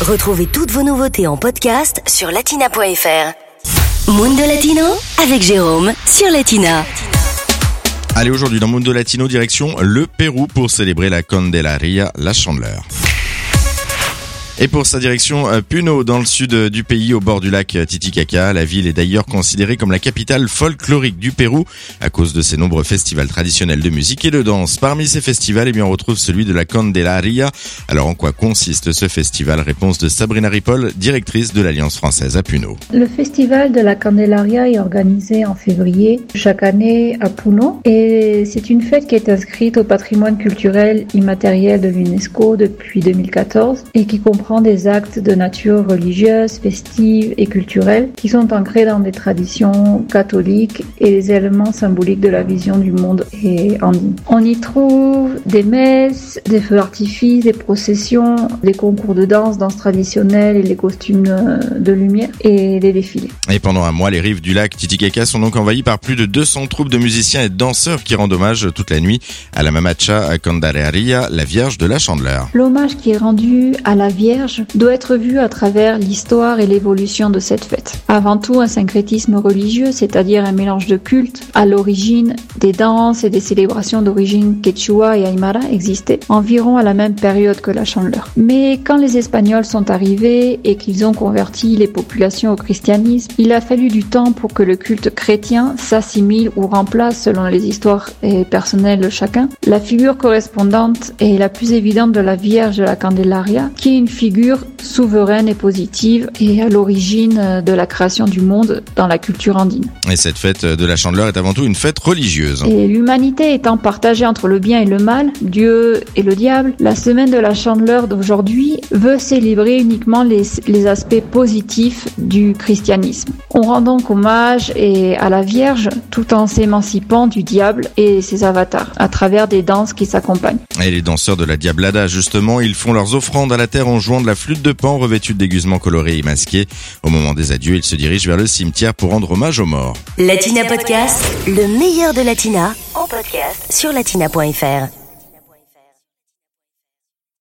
Retrouvez toutes vos nouveautés en podcast sur latina.fr. Mundo Latino avec Jérôme sur Latina. Allez, aujourd'hui dans Mundo Latino, direction le Pérou pour célébrer la Candelaria, la Chandeleur. Et pour sa direction, euh, Puno, dans le sud euh, du pays, au bord du lac euh, Titicaca. La ville est d'ailleurs considérée comme la capitale folklorique du Pérou à cause de ses nombreux festivals traditionnels de musique et de danse. Parmi ces festivals, eh bien, on retrouve celui de la Candelaria. Alors, en quoi consiste ce festival? Réponse de Sabrina Ripoll, directrice de l'Alliance française à Puno. Le festival de la Candelaria est organisé en février chaque année à Puno et c'est une fête qui est inscrite au patrimoine culturel immatériel de l'UNESCO depuis 2014 et qui comprend des actes de nature religieuse, festive et culturelle qui sont ancrés dans des traditions catholiques et les éléments symboliques de la vision du monde et. On y trouve des messes, des feux d'artifice, des processions, des concours de danse, danse traditionnelle et les costumes de lumière et des défilés. Et pendant un mois, les rives du lac Titicaca sont donc envahies par plus de 200 troupes de musiciens et de danseurs qui rendent hommage toute la nuit à la Mamacha Candelaria, la Vierge de la Chandeleur. L'hommage qui est rendu à la Vierge doit être vu à travers l'histoire et l'évolution de cette fête. Avant tout, un syncrétisme religieux, c'est-à-dire un mélange de cultes. À l'origine, des danses et des célébrations d'origine quechua et aymara existaient environ à la même période que la chandeleur. Mais quand les Espagnols sont arrivés et qu'ils ont converti les populations au christianisme, il a fallu du temps pour que le culte chrétien s'assimile ou remplace, selon les histoires et personnelles de chacun, la figure correspondante et la plus évidente de la Vierge de la Candelaria, qui est une figure souveraine et positive et à l'origine de la création du monde dans la culture andine. Et cette fête de la Chandeleur est avant tout une fête religieuse. Et l'humanité étant partagée entre le bien et le mal, Dieu et le diable, la semaine de la Chandeleur d'aujourd'hui veut célébrer uniquement les, les aspects positifs du christianisme. On rend donc hommage et à la Vierge tout en s'émancipant du diable et ses avatars à travers des danses qui s'accompagnent. Et les danseurs de la Diablada, justement, ils font leurs offrandes à la terre en jouant de la flûte de pan revêtue de déguisements colorés et masqués. Au moment des adieux, ils se dirigent vers le cimetière pour rendre hommage aux morts. Latina Podcast, le meilleur de Latina, en podcast sur latina.fr.